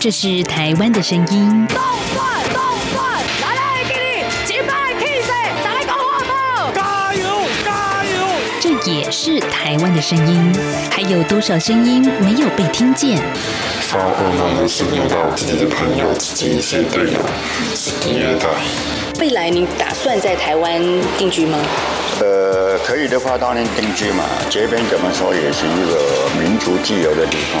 这是台湾的声音。动转动转，来来给你击败 K C，来个火炮！加油加油！这也是台湾的声音。还有多少声音没有被听见？发噩梦的是遇到自己的朋友、自己一些队友，是音乐队。未来你打算在台湾定居吗？呃，可以的话当然定居嘛。这边怎么说也是一个民族自由的地方。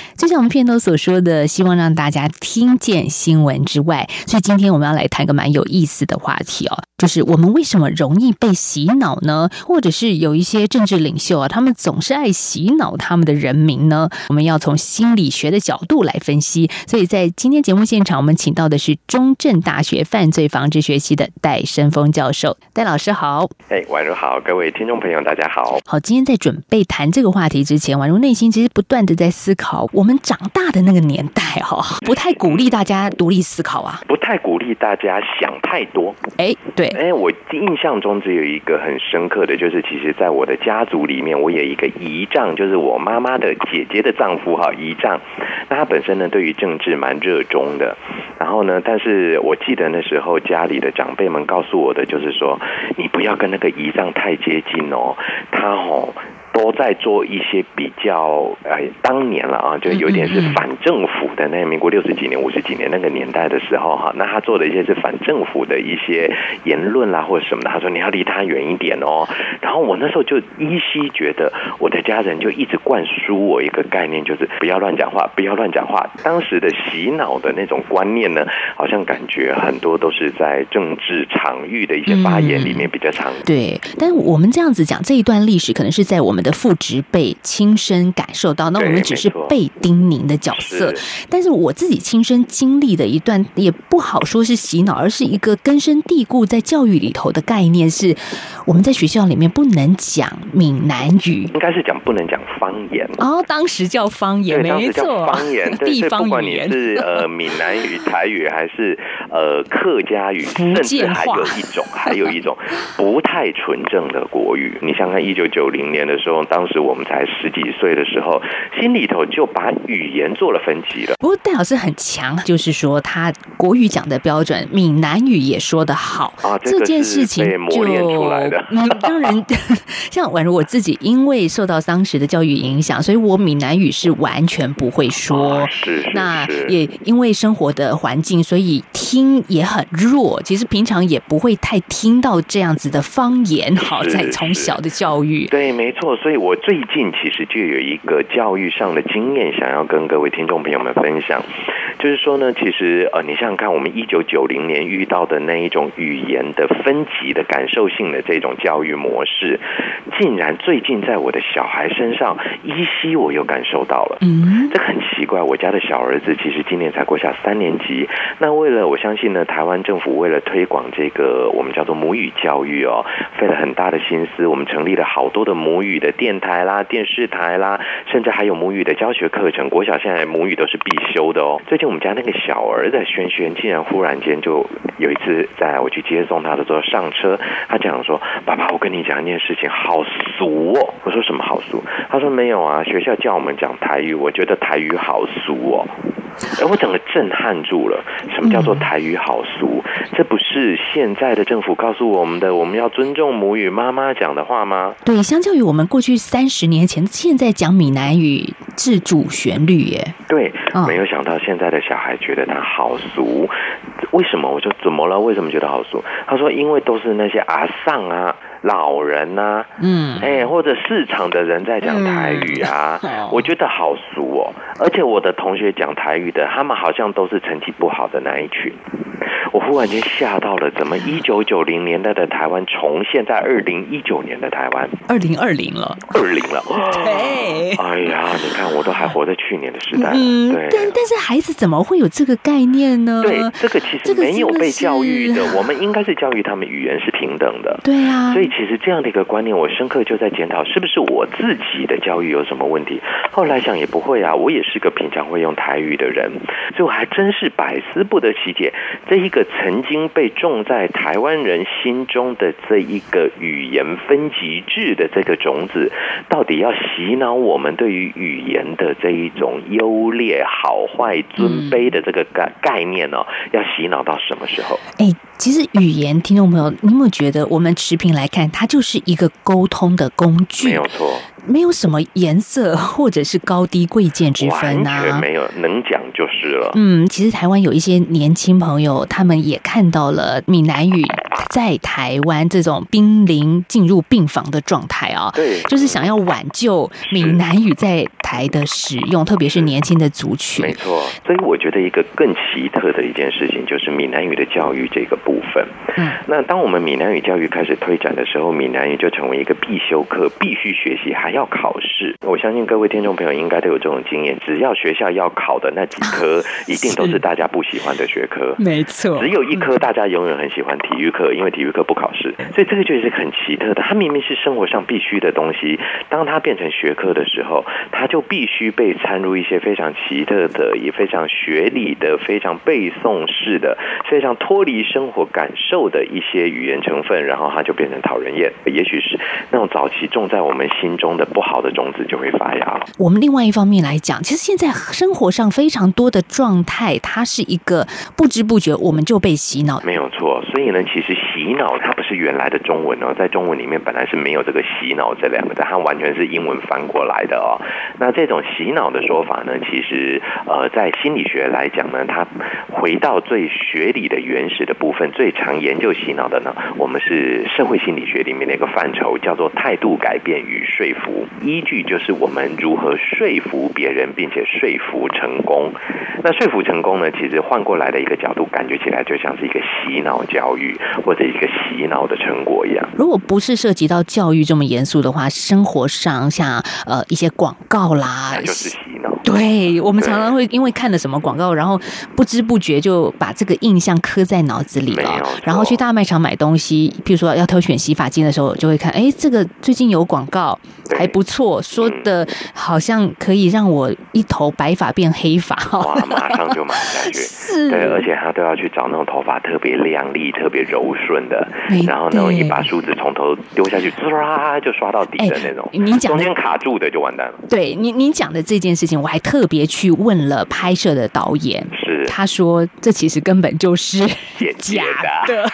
像我们片头所说的，希望让大家听见新闻之外，所以今天我们要来谈一个蛮有意思的话题哦，就是我们为什么容易被洗脑呢？或者是有一些政治领袖啊，他们总是爱洗脑他们的人民呢？我们要从心理学的角度来分析。所以在今天节目现场，我们请到的是中正大学犯罪防治学系的戴生峰教授。戴老师好，哎，宛如好，各位听众朋友大家好。好，今天在准备谈这个话题之前，宛如内心其实不断的在思考，我们长大的那个年代哈，不太鼓励大家独立思考啊，不太鼓励大家想太多。哎，对，哎，我印象中只有一个很深刻的就是，其实在我的家族里面，我有一个姨丈，就是我妈妈的姐姐的丈夫哈，姨丈。那他本身呢，对于政治蛮热衷的。然后呢，但是我记得那时候家里的长辈们告诉我的，就是说，你不要跟那个姨丈太接近哦，他哦。都在做一些比较，哎，当年了啊，就有点是反政府的。那民国六十几年、五十几年那个年代的时候，哈，那他做的一些是反政府的一些言论啦，或者什么的。他说你要离他远一点哦。然后我那时候就依稀觉得，我的家人就一直灌输我一个概念，就是不要乱讲话，不要乱讲话。当时的洗脑的那种观念呢，好像感觉很多都是在政治场域的一些发言里面比较常。对，但我们这样子讲这一段历史，可能是在我们。的父职辈亲身感受到，那我们只是被叮咛的角色。但是我自己亲身经历的一段，也不好说是洗脑，而是一个根深蒂固在教育里头的概念，是我们在学校里面不能讲闽南语，应该是讲不能讲方言。哦，当时叫方言，没错，方言，地方语言是呃 闽南语、台语还是呃客家语，甚至还有一种，还有一种 不太纯正的国语。你想看一九九零年的时候。当时我们才十几岁的时候，心里头就把语言做了分级了。不过戴老师很强，就是说他国语讲的标准，闽南语也说得好啊。这件事情就 当然，像宛如我自己，因为受到当时的教育影响，所以我闽南语是完全不会说。啊、是，是，是。那也因为生活的环境，所以听也很弱。其实平常也不会太听到这样子的方言。好，在从小的教育。对，没错。所以我最近其实就有一个教育上的经验，想要跟各位听众朋友们分享。就是说呢，其实呃，你想想看，我们一九九零年遇到的那一种语言的分级的感受性的这种教育模式，竟然最近在我的小孩身上依稀我又感受到了。嗯，这很奇怪。我家的小儿子其实今年才过下三年级。那为了我相信呢，台湾政府为了推广这个我们叫做母语教育哦，费了很大的心思。我们成立了好多的母语的。电台啦、电视台啦，甚至还有母语的教学课程。国小现在母语都是必修的哦。最近我们家那个小儿子轩轩，竟然忽然间就有一次，在我去接送他的时候上车，他讲说：“爸爸，我跟你讲一件事情，好俗哦。”我说：“什么好俗？”他说：“没有啊，学校叫我们讲台语，我觉得台语好俗哦。”而我整个震撼住了。什么叫做台语好俗？这不是现在的政府告诉我们的，我们要尊重母语妈妈讲的话吗？对，相较于我们过去三十年前，现在讲闽南语自主旋律耶。对，没有想到现在的小孩觉得它好俗。为什么？我就怎么了？为什么觉得好俗？他说，因为都是那些阿上啊。老人呐、啊，嗯，哎，或者市场的人在讲台语啊，嗯、我觉得好俗哦。而且我的同学讲台语的，他们好像都是成绩不好的那一群。我忽然间吓到了，怎么一九九零年代的台湾重现在二零一九年的台湾？二零二零了，二零了，对。哎呀，你看我都还活在去年的时代。嗯，对。但但是孩子怎么会有这个概念呢？对，这个其实没有被教育的。我们应该是教育他们语言是平等的。对啊。所以其实这样的一个观念，我深刻就在检讨，是不是我自己的教育有什么问题？后来想也不会啊，我也是个平常会用台语的人，所以我还真是百思不得其解，这一个曾经被种在台湾人心中的这一个语言分级制的这个种子，到底要洗脑我们对于语言的这一种优劣、好坏、尊卑的这个概概念呢、哦？要洗脑到什么时候？哎，其实语言，听众朋友，你有没有觉得，我们持平来看，它就是一个沟通的工具，没有错。没有什么颜色 或者是高低贵贱之分啊，完全没有，能讲就是了。嗯，其实台湾有一些年轻朋友，他们也看到了闽南语在台湾这种濒临进入病房的状态啊。对，就是想要挽救闽南语在台的使用，特别是年轻的族群。没错，所以我觉得一个更奇特的一件事情就是闽南语的教育这个部分。嗯，那当我们闽南语教育开始推展的时候，闽南语就成为一个必修课，必须学习，还要考试。我相信各位听众朋友应该都有这种经验，只要学校要考的那几科，一定都是大家不喜欢的学科。没错，只有一科大家永远很喜欢体育课，因为体育课不考试。所以这个就是很奇特的，它明明是生活上必须的东西，当它变成学科的时候，它就必须被掺入一些非常奇特的、也非常学理的、非常背诵式的、非常脱离生活感受的一些语言成分，然后它就变成讨人厌。也许是那种早期种在我们心中的不好的种子就会发芽了。我们另外一方面来讲，其实现在生活上非常多的状态，它是一个不知不觉我们就被洗脑。没有错，所以呢，其实洗脑它不是原来的中文哦，在中文里面本来是没有这个洗脑这两个字，它完全是英文翻过来的哦。那这种洗脑的说法呢，其实呃，在心理学来讲呢，它回到最学理的原始的部分，最常研究洗脑的呢，我们是社会心理学里面的一个范畴，叫做态度改变与说服。依据就是我们如何说服别人，并且说服成功。那说服成功呢，其实换过来的一个角度，感觉起来就像是一个洗脑教育或者一洗脑的成果一样。如果不是涉及到教育这么严肃的话，生活上像呃一些广告啦，那就是洗脑。对，我们常常会因为看了什么广告，然后不知不觉就把这个印象刻在脑子里了。然后去大卖场买东西，譬如说要挑选洗发精的时候，就会看，哎，这个最近有广告，还不错，说的好像可以让我一头白发变黑发。哇，马上就买下去。是。对，而且他都要去找那种头发特别亮丽、特别柔顺的，然后那种一把梳子从头丢下去，唰就刷到底的那种。你讲中间卡住的就完蛋了。对你，你讲的这件事情，我还特别去问了拍摄的导演，是他说这其实根本就是假的。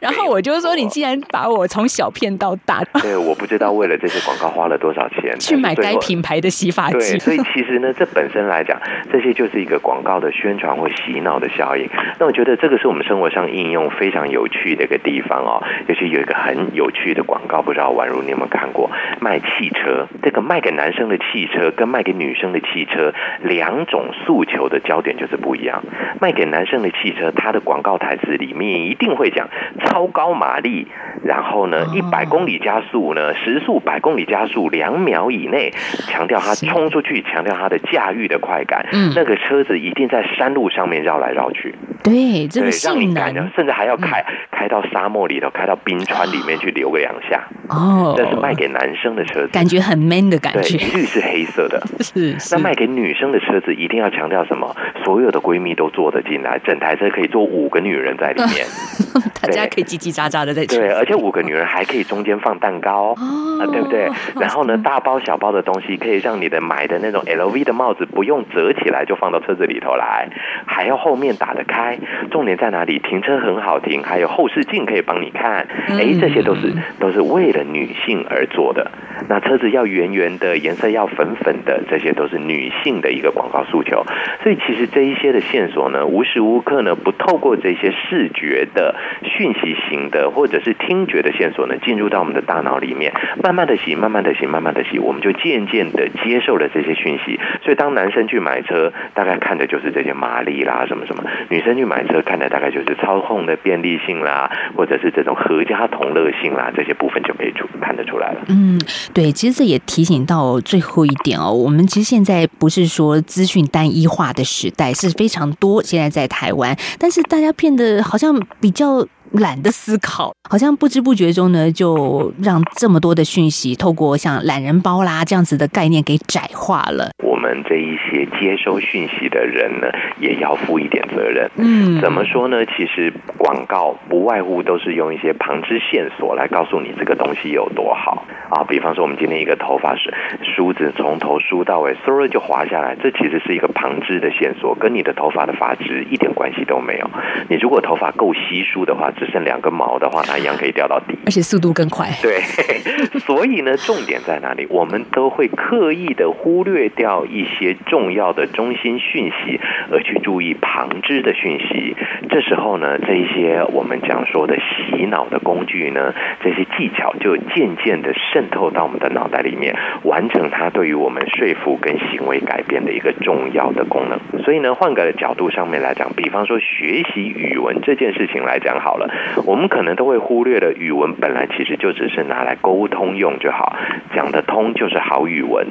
然后我就说，你既然把我从小骗到大，对，我不知道为了这些广告花了多少钱 去买该品牌的洗发剂。对，所以其实呢，这本身来讲，这些就是一个广告的宣传或洗脑的效应。那我觉得这个是我们生活上应用非常有趣的一个地方哦。尤其有一个很有趣的广告，不知道宛如你有没有看过？卖汽车，这个卖给男生的汽车跟卖给女生的汽车两种诉求的焦点就是不一样。卖给男生的汽车，它的广告台词里面一定会讲超高马力，然后呢，一百公里加速呢，时速百公里加速两秒以内，强调它冲出去，强调它的驾驭的快感。嗯，那个车子一定在山路上面绕来绕去。对，这个性能，甚至还要开开到沙漠里头，开到冰川里面去留个两下。哦，这是卖给男生的车子，感觉很 man 的感觉。对，一律是黑色的。是，是。那卖给女生的车子一定要强调什么？所有的闺蜜都坐得进来，整台车可以坐五个女人在里面，大家可以叽叽喳喳的在。对，而且五个女人还可以中间放蛋糕，啊，对不对？然后呢，大包小包的东西可以让你的买的那种 LV 的帽子不用折起来就放到车子里头来，还要后面打得开。重点在哪里？停车很好停，还有后视镜可以帮你看。哎，这些都是都是为了女性而做的。那车子要圆圆的，颜色要粉粉的，这些都是女性的一个广告诉求。所以其实这一些的线索呢，无时无刻呢不透过这些视觉的讯息型的，或者是听觉的线索呢，进入到我们的大脑里面，慢慢的洗，慢慢的洗，慢慢的洗，我们就渐渐的接受了这些讯息。所以当男生去买车，大概看的就是这些马力啦，什么什么；女生去去买车，看的大概就是操控的便利性啦，或者是这种合家同乐性啦，这些部分就可以出看得出来了。嗯，对，其实这也提醒到最后一点哦，我们其实现在不是说资讯单一化的时代，是非常多。现在在台湾，但是大家变得好像比较。懒得思考，好像不知不觉中呢，就让这么多的讯息透过像懒人包啦这样子的概念给窄化了。我们这一些接收讯息的人呢，也要负一点责任。嗯，怎么说呢？其实广告不外乎都是用一些旁支线索来告诉你这个东西有多好啊。比方说，我们今天一个头发是梳子从头梳到尾，嗖就滑下来，这其实是一个旁支的线索，跟你的头发的发质一点关系都没有。你如果头发够稀疏的话，只剩两根毛的话，它一样可以掉到底，而且速度更快。对，所以呢，重点在哪里？我们都会刻意的忽略掉一些重要的中心讯息，而去注意旁支的讯息。这时候呢，这一些我们讲说的洗脑的工具呢，这些技巧就渐渐的渗透到我们的脑袋里面，完成它对于我们说服跟行为改变的一个重要的功能。所以呢，换个角度上面来讲，比方说学习语文这件事情来讲好了。我们可能都会忽略了语文本来其实就只是拿来沟通用就好，讲得通就是好语文。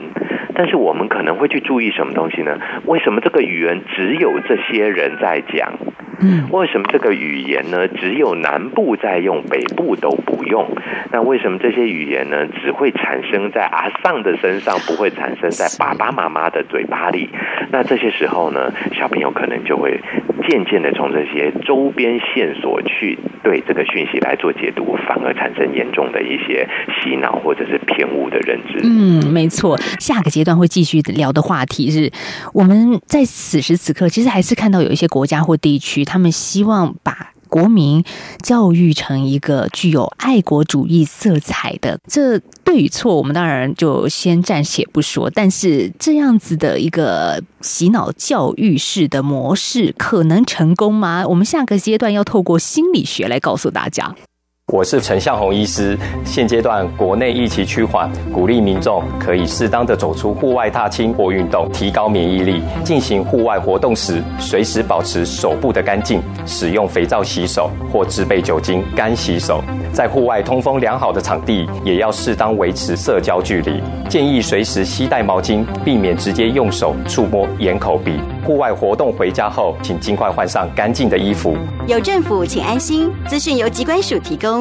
但是我们可能会去注意什么东西呢？为什么这个语言只有这些人在讲？嗯，为什么这个语言呢，只有南部在用，北部都不用？那为什么这些语言呢，只会产生在阿尚的身上，不会产生在爸爸妈妈的嘴巴里？那这些时候呢，小朋友可能就会渐渐的从这些周边线索去对这个讯息来做解读，反而产生严重的一些洗脑或者是偏误的认知。嗯，没错。下个阶段会继续聊的话题是，我们在此时此刻，其实还是看到有一些国家或地区。他们希望把国民教育成一个具有爱国主义色彩的，这对与错，我们当然就先暂且不说。但是这样子的一个洗脑教育式的模式，可能成功吗？我们下个阶段要透过心理学来告诉大家。我是陈向红医师。现阶段国内疫情趋缓，鼓励民众可以适当的走出户外踏青或运动，提高免疫力。进行户外活动时，随时保持手部的干净，使用肥皂洗手或制备酒精干洗手。在户外通风良好的场地，也要适当维持社交距离。建议随时携带毛巾，避免直接用手触摸眼、口、鼻。户外活动回家后，请尽快换上干净的衣服。有政府，请安心。资讯由机关署提供。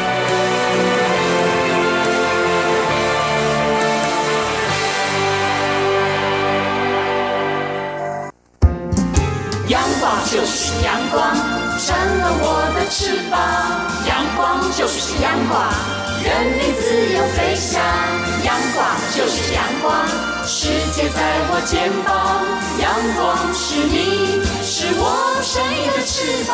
阳光就是阳光，成了我的翅膀。阳光就是阳光，人民自由飞翔。阳光就是阳光，世界在我肩膀。阳光是你，是我生命的翅膀。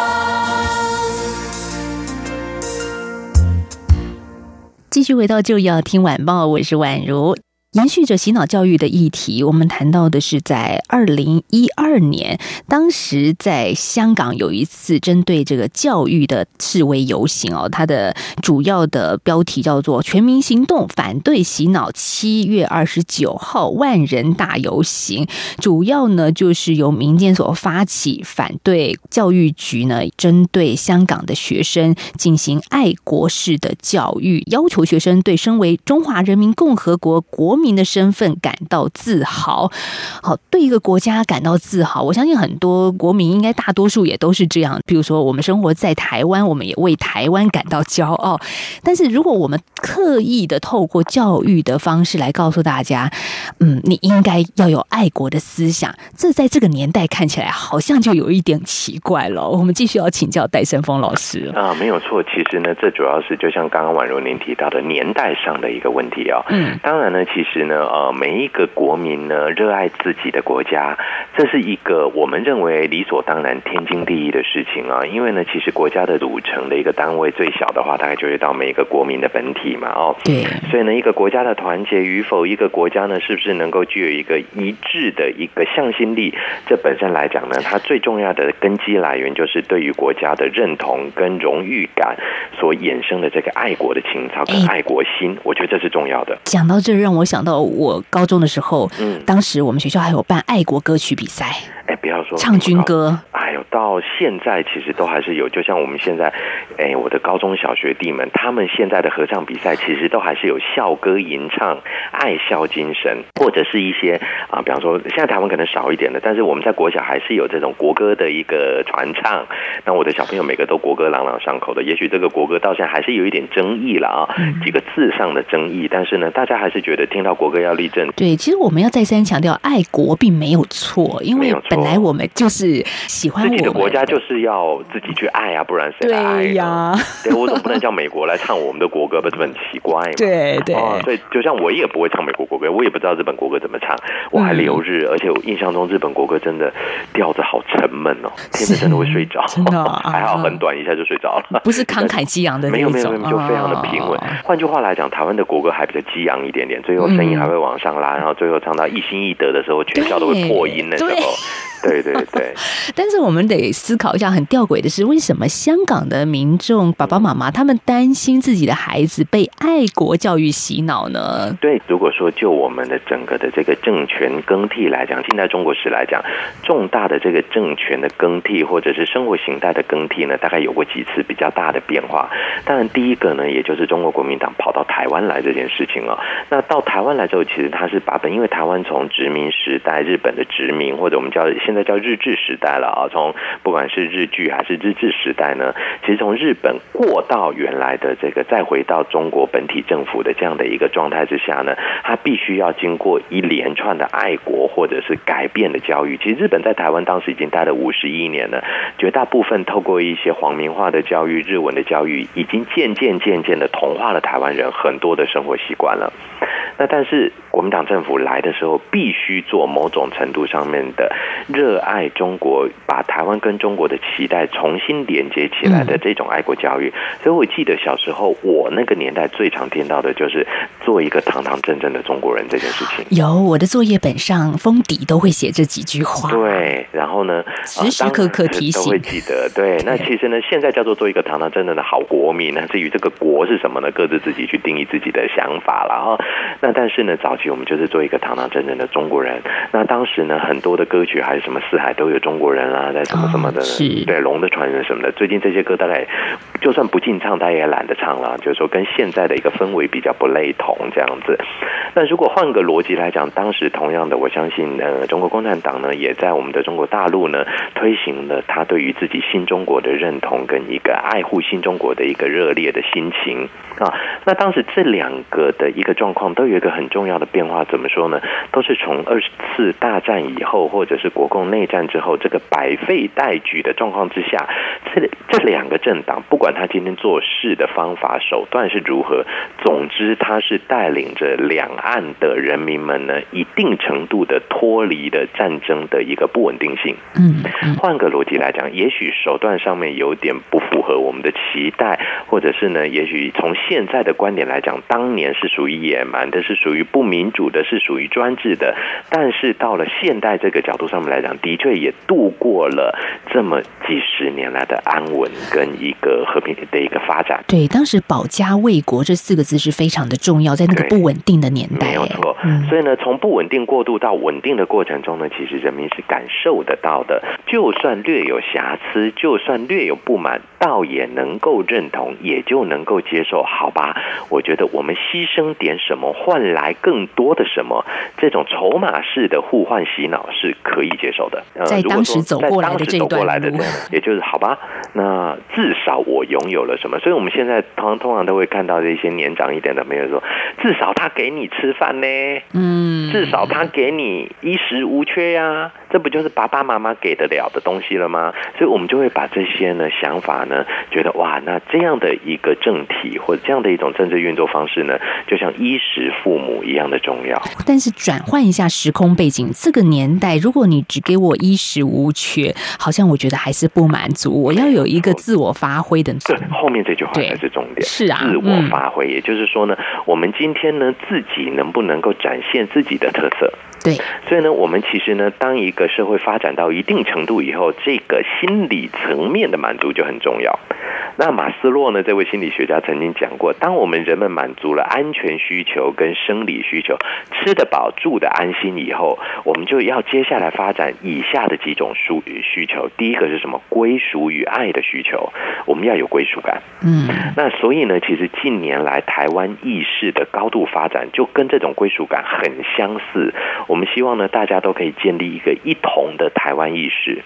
继续回到就要听晚报，我是宛如。延续着洗脑教育的议题，我们谈到的是在二零一二年，当时在香港有一次针对这个教育的示威游行哦，它的主要的标题叫做“全民行动反对洗脑”。七月二十九号万人大游行，主要呢就是由民间所发起，反对教育局呢针对香港的学生进行爱国式的教育，要求学生对身为中华人民共和国国民民的身份感到自豪。好，对一个国家感到自豪，我相信很多国民应该大多数也都是这样。比如说，我们生活在台湾，我们也为台湾感到骄傲。但是，如果我们刻意的透过教育的方式来告诉大家，嗯，你应该要有爱国的思想，这在这个年代看起来好像就有一点奇怪了。我们继续要请教戴胜峰老师啊，没有错，其实呢，这主要是就像刚刚婉如您提到的年代上的一个问题啊。嗯，当然呢，其实呢，呃，每一个国民呢，热爱自己的国家，这是一个我们认为理所当然、天经地义的事情啊。因为呢，其实国家的组成的一个单位最小的话，大概就是到每一个国民的本体嘛。哦，对，所以呢，一个国家的团结与否，一个国家呢，是不是能够具有一个一致的一个向心力，这本身来讲呢，它最重要的根基来源就是对于国家的认同跟荣誉感所衍生的这个爱国的情操跟爱国心，我觉得这是重要的。讲到这，让我想到我高中的时候，嗯，当时我们学校还有办爱国歌曲比赛，哎，不要说唱军歌。哎呦到现在其实都还是有，就像我们现在，哎，我的高中小学弟们，他们现在的合唱比赛其实都还是有校歌吟唱、爱校精神，或者是一些啊，比方说现在台湾可能少一点的，但是我们在国小还是有这种国歌的一个传唱。那我的小朋友每个都国歌朗朗上口的，也许这个国歌到现在还是有一点争议了啊，几个字上的争议，但是呢，大家还是觉得听到国歌要立正。对，其实我们要再三强调，爱国并没有错，因为本来我们就是喜欢。自己的国家就是要自己去爱啊，不然谁来爱呀，对，我总不能叫美国来唱我们的国歌，吧，这很奇怪嘛？对对，哦，所以就像我也不会唱美国国歌，我也不知道日本国歌怎么唱，我还留日，嗯、而且我印象中日本国歌真的调子好沉闷哦，听着真的会睡着，真的、啊、还好很短，一下就睡着了，不是慷慨激昂的那种，没有没有没有，就非常的平稳。换句话来讲，台湾的国歌还比较激昂一点点，最后声音还会往上拉，然后最后唱到一心一德的时候，全校都会破音的时候。对 对对，但是我们得思考一下，很吊诡的是，为什么香港的民众爸爸妈妈他们担心自己的孩子被爱国教育洗脑呢？对，如果说就我们的整个的这个政权更替来讲，近代中国史来讲，重大的这个政权的更替或者是生活形态的更替呢，大概有过几次比较大的变化。当然，第一个呢，也就是中国国民党跑到台湾来这件事情了。那到台湾来之后，其实他是把本，因为台湾从殖民时代日本的殖民，或者我们叫现在叫日治时代了啊，从不管是日剧还是日治时代呢，其实从日本过到原来的这个，再回到中国本体政府的这样的一个状态之下呢，他必须要经过一连串的爱国或者是改变的教育。其实日本在台湾当时已经待了五十一年了，绝大部分透过一些皇民化的教育、日文的教育，已经渐渐渐渐的同化了台湾人很多的生活习惯了。那但是国民党政府来的时候，必须做某种程度上面的热爱中国，把台湾跟中国的期待重新连接起来的这种爱国教育。所以我记得小时候，我那个年代最常听到的就是做一个堂堂正正的中国人这件事情。有我的作业本上封底都会写这几句话。对，然后呢，时时刻刻提醒，都会记得。对，那其实呢，现在叫做做一个堂堂正正的好国民。那至于这个国是什么呢？各自自己去定义自己的想法了哈。那但是呢，早期我们就是做一个堂堂正正的中国人。那当时呢，很多的歌曲还是什么四海都有中国人啊，在什么什么的，哦、对龙的传人什么的。最近这些歌大概就算不禁唱，大家也懒得唱了。就是说跟现在的一个氛围比较不类同这样子。那如果换个逻辑来讲，当时同样的，我相信呃，中国共产党呢，也在我们的中国大陆呢，推行了他对于自己新中国的认同跟一个爱护新中国的一个热烈的心情啊。那当时这两个的一个状况都有。一个很重要的变化，怎么说呢？都是从二次大战以后，或者是国共内战之后，这个百废待举的状况之下，这这两个政党，不管他今天做事的方法手段是如何，总之他是带领着两岸的人民们呢，一定程度的脱离的战争的一个不稳定性。嗯，换个逻辑来讲，也许手段上面有点不符合我们的期待，或者是呢，也许从现在的观点来讲，当年是属于野蛮的。是属于不民主的，是属于专制的。但是到了现代这个角度上面来讲，的确也度过了这么几十年来的安稳稳跟一个和平的一个发展。对，当时保家卫国这四个字是非常的重要，在那个不稳定的年代，没有错。嗯、所以呢，从不稳定过渡到稳定的过程中呢，其实人民是感受得到的。就算略有瑕疵，就算略有不满，倒也能够认同，也就能够接受。好吧，我觉得我们牺牲点什么，换来更多的什么，这种筹码式的互换洗脑是可以接受的。呃、在当时走过来的这一段路，也就是好吧，那至少我拥有了什么？所以我们现在通常通常都会看到这些年长一点的朋友说，至少他给你吃饭呢，嗯，至少他给你衣食无缺呀、啊，这不就是爸爸妈妈给得了的东西了吗？所以我们就会把这些呢想法呢，觉得哇，那这样的一个政体或者这样的一种政治运作方式呢，就像衣食父母一样的重要。但是转换一下时空背景，这个年代，如果你只给我衣食无缺，好像我觉得还是不满足。我要有一个自我发挥的。对，后面这句话才是重点。是啊，自我发挥，也就是说呢，我们今天呢，自己能不能够展现自己的特色？所以呢，我们其实呢，当一个社会发展到一定程度以后，这个心理层面的满足就很重要。那马斯洛呢，这位心理学家曾经讲过，当我们人们满足了安全需求跟生理需求，吃得饱、住得安心以后，我们就要接下来发展以下的几种需需求。第一个是什么？归属与爱的需求，我们要有归属感。嗯，那所以呢，其实近年来台湾意识的高度发展，就跟这种归属感很相似。我我们希望呢，大家都可以建立一个一同的台湾意识。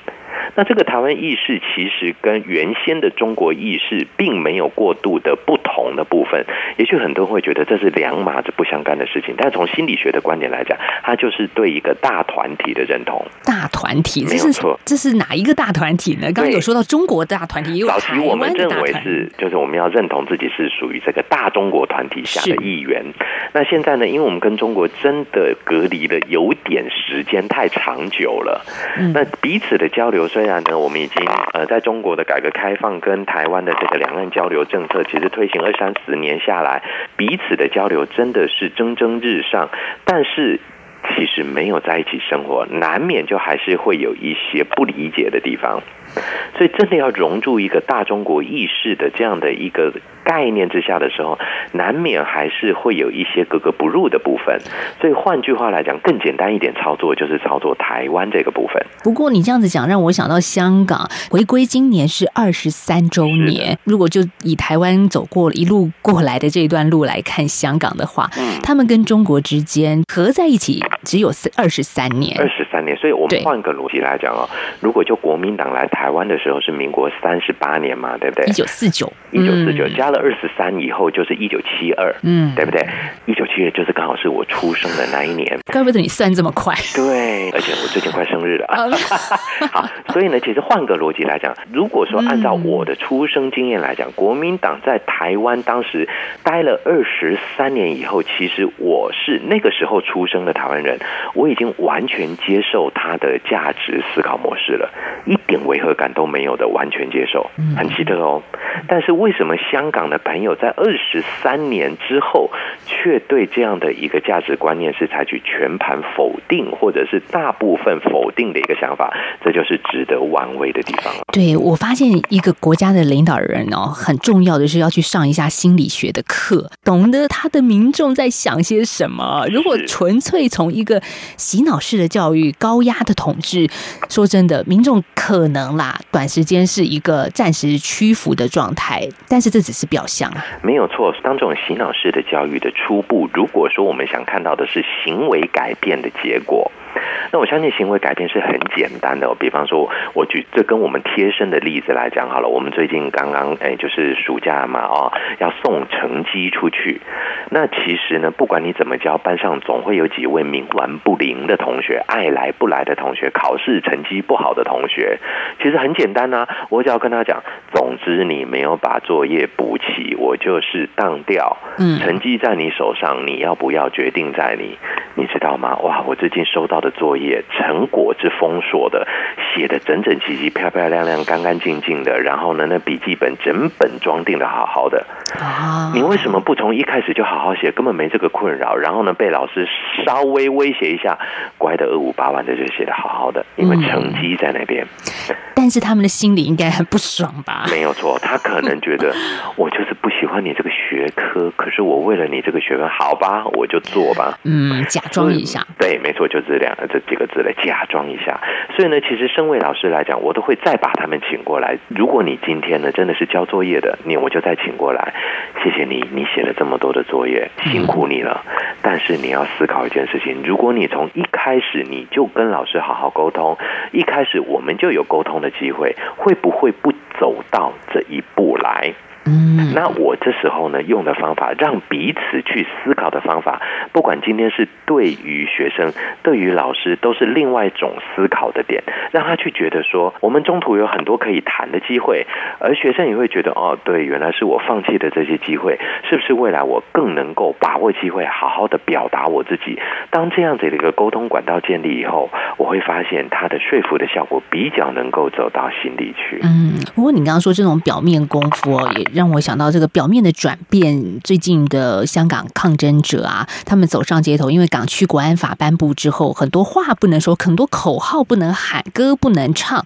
那这个台湾意识其实跟原先的中国意识并没有过度的不同的部分。也许很多人会觉得这是两码子不相干的事情，但是从心理学的观点来讲，它就是对一个大团体的认同。大团体，没有错。这是哪一个大团体呢？刚刚有说到中国大团体。早期我们认为是，就是我们要认同自己是属于这个大中国团体下的一员。那现在呢，因为我们跟中国真的隔离了有点时间太长久了，嗯、那彼此的交流虽然呢，我们已经呃，在中国的改革开放跟台湾的这个两岸交流政策，其实推行二三十年下来，彼此的交流真的是蒸蒸日上，但是其实没有在一起生活，难免就还是会有一些不理解的地方。所以，真的要融入一个大中国意识的这样的一个概念之下的时候，难免还是会有一些格格不入的部分。所以，换句话来讲，更简单一点操作就是操作台湾这个部分。不过，你这样子讲让我想到香港回归今年是二十三周年。如果就以台湾走过一路过来的这段路来看香港的话，嗯，他们跟中国之间合在一起只有二十三年。二十三年，所以我们换个逻辑来讲哦，如果就国民党来台湾的时候是民国三十八年嘛，对不对？一九四九，一九四九加了二十三以后就是一九七二，嗯，对不对？一九七二就是刚好是我出生的那一年。怪不得你算这么快。对，而且我最近快生日了。好，所以呢，其实换个逻辑来讲，如果说按照我的出生经验来讲，国民党在台湾当时待了二十三年以后，其实我是那个时候出生的台湾人，我已经完全接受他的价值思考模式了，一点违和感都没有的，完全接受，很奇特哦。但是为什么香港的朋友在二十三年之后，却对这样的一个价值观念是采取全盘否定，或者是大部分否定的一个想法？这就是值得玩味的地方了。对，我发现一个国家的领导人哦，很重要的是要去上一下心理学的课，懂得他的民众在想些什么。如果纯粹从一个洗脑式的教育、高压的统治，说真的，民众可能把，短时间是一个暂时屈服的状态，但是这只是表象。没有错，当这种洗脑式的教育的初步，如果说我们想看到的是行为改变的结果。那我相信行为改变是很简单的，比方说，我举这跟我们贴身的例子来讲好了。我们最近刚刚哎，就是暑假嘛，哦，要送成绩出去。那其实呢，不管你怎么教，班上总会有几位冥顽不灵的同学，爱来不来的同学，考试成绩不好的同学。其实很简单呐，我只要跟他讲，总之你没有把作业补齐，我就是当掉。嗯，成绩在你手上，你要不要决定在你，你知道吗？哇，我最近收到的作业成果之丰硕的，写的整整齐齐、漂漂亮亮、干干净净的，然后呢，那笔记本整本装订的好好的。啊，你为什么不从一开始就好好写？根本没这个困扰。然后呢，被老师稍微威胁一下，乖的二五八万的就写的好好的，因为成绩在那边。嗯。但是他们的心里应该很不爽吧？没有错，他可能觉得 我就是不喜欢你这个学科，可是我为了你这个学科，好吧，我就做吧。嗯，假装一下。对，没错，就这两个这几个字来假装一下。所以呢，其实身为老师来讲，我都会再把他们请过来。如果你今天呢真的是交作业的，你我就再请过来。谢谢你，你写了这么多的作业，辛苦你了。嗯。但是你要思考一件事情：如果你从一开始你就跟老师好好沟通，一开始我们就有沟通的机会，会不会不走到这一步来？嗯，那我这时候呢，用的方法，让彼此去思考的方法，不管今天是对于学生，对于老师，都是另外一种思考的点，让他去觉得说，我们中途有很多可以谈的机会，而学生也会觉得，哦，对，原来是我放弃的这些机会，是不是未来我更能够把握机会，好好的表达我自己？当这样子的一个沟通管道建立以后，我会发现他的说服的效果比较能够走到心里去。嗯，不过你刚刚说这种表面功夫哦，也。让我想到这个表面的转变，最近的香港抗争者啊，他们走上街头，因为港区国安法颁布之后，很多话不能说，很多口号不能喊，歌不能唱，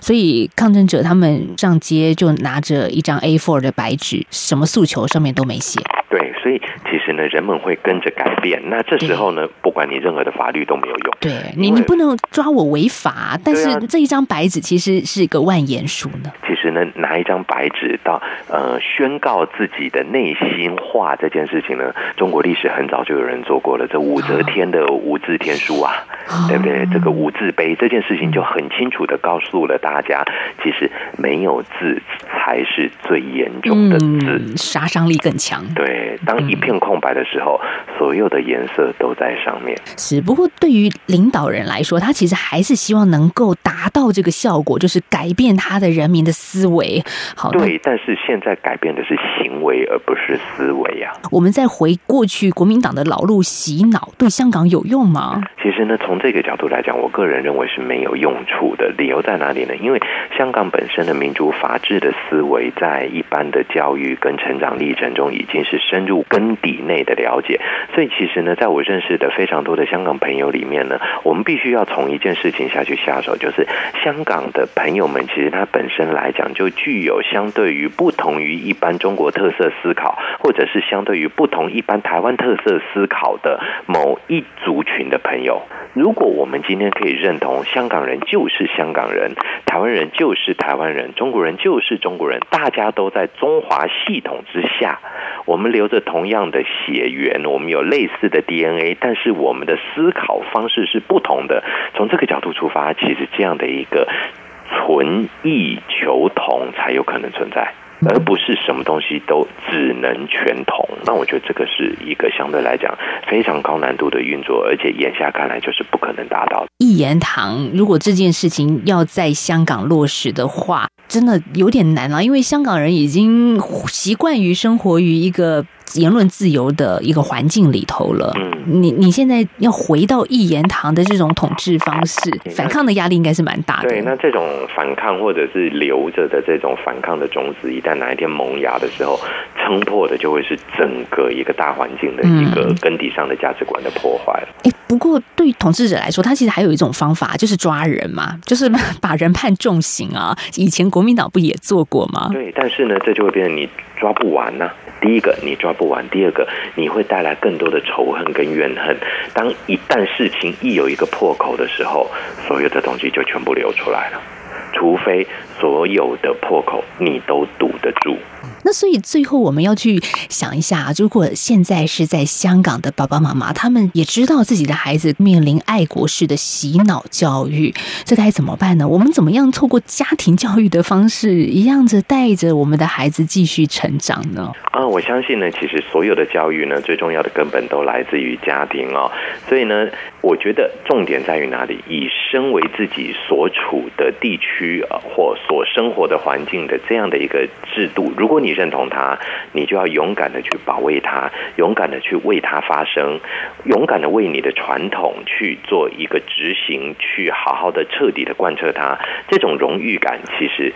所以抗争者他们上街就拿着一张 A4 的白纸，什么诉求上面都没写。对，所以其实呢，人们会跟着改变。那这时候呢，不管你任何的法律都没有用。对你，你不能抓我违法，但是这一张白纸其实是一个万言书呢。其实呢，拿一张白纸到呃宣告自己的内心话这件事情呢，中国历史很早就有人做过了。这武则天的无字天书啊，哦、对不对？这个无字碑这件事情就很清楚的告诉了大家，其实没有字才是最严重的字，嗯、杀伤力更强。对，当一片空白的时候，嗯、所有的颜色都在上面。是，不过对于领导人来说，他其实还是希望能够达到这个效果，就是改变他的人民的思维。好，对，但是现在改变的是行为，而不是思维呀、啊。我们再回过去，国民党的老路洗脑，对香港有用吗？其实呢，从从这个角度来讲，我个人认为是没有用处的。理由在哪里呢？因为香港本身的民主法治的思维，在一般的教育跟成长历程中，已经是深入根底内的了解。所以，其实呢，在我认识的非常多的香港朋友里面呢，我们必须要从一件事情下去下手，就是香港的朋友们，其实他本身来讲就具有相对于不同于一般中国特色思考，或者是相对于不同一般台湾特色思考的某一族群的朋友。如果我们今天可以认同香港人就是香港人，台湾人就是台湾人，中国人就是中国人，大家都在中华系统之下，我们流着同样的血缘，我们有类似的 DNA，但是我们的思考方式是不同的。从这个角度出发，其实这样的一个。存异求同才有可能存在，而不是什么东西都只能全同。那我觉得这个是一个相对来讲非常高难度的运作，而且眼下看来就是不可能达到。一言堂，如果这件事情要在香港落实的话，真的有点难了，因为香港人已经习惯于生活于一个。言论自由的一个环境里头了，嗯，你你现在要回到一言堂的这种统治方式，反抗的压力应该是蛮大的。对，那这种反抗或者是留着的这种反抗的种子，一旦哪一天萌芽的时候，撑破的就会是整个一个大环境的一个根底上的价值观的破坏了。哎、嗯，不过对于统治者来说，他其实还有一种方法，就是抓人嘛，就是把人判重刑啊。以前国民党不也做过吗？对，但是呢，这就会变成你抓不完呢、啊。第一个，你抓不完；第二个，你会带来更多的仇恨跟怨恨。当一旦事情一有一个破口的时候，所有的东西就全部流出来了。除非所有的破口你都堵得住。那所以最后我们要去想一下，如果现在是在香港的爸爸妈妈，他们也知道自己的孩子面临爱国式的洗脑教育，这该怎么办呢？我们怎么样透过家庭教育的方式，一样子带着我们的孩子继续成长呢？啊，我相信呢，其实所有的教育呢，最重要的根本都来自于家庭哦。所以呢，我觉得重点在于哪里？以身为自己所处的地区啊，或所生活的环境的这样的一个制度，如果你认同它，你就要勇敢的去保卫它，勇敢的去为它发声，勇敢的为你的传统去做一个执行，去好好的彻底的贯彻它。这种荣誉感其实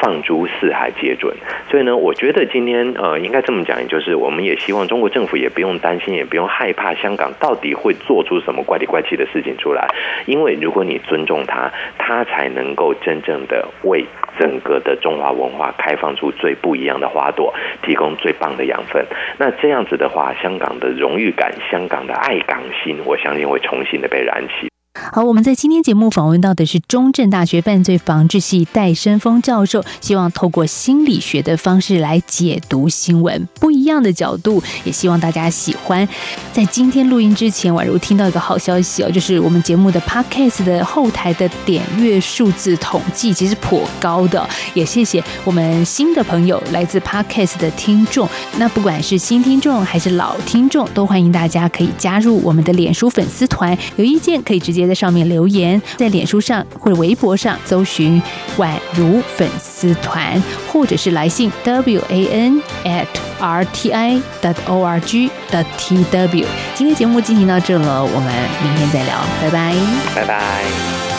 放诸四海皆准。所以呢，我觉得今天呃，应该这么讲，也就是我们也希望中国政府也不用担心，也不用害怕香港到底会做出什么怪里怪气的事情出来，因为如果你尊重它，它才能够真正的为为整个的中华文化开放出最不一样的花朵，提供最棒的养分。那这样子的话，香港的荣誉感、香港的爱港心，我相信会重新的被燃起。好，我们在今天节目访问到的是中正大学犯罪防治系戴生峰教授，希望透过心理学的方式来解读新闻，不一样的角度，也希望大家喜欢。在今天录音之前，宛如听到一个好消息哦，就是我们节目的 Podcast 的后台的点阅数字统计其实颇高的，也谢谢我们新的朋友，来自 Podcast 的听众。那不管是新听众还是老听众，都欢迎大家可以加入我们的脸书粉丝团，有意见可以直接在上面留言，在脸书上或者微博上搜寻宛如粉丝团，或者是来信 w a n at r t i dot o r g dot t w。今天节目进行到这了，我们明天再聊，拜拜，拜拜。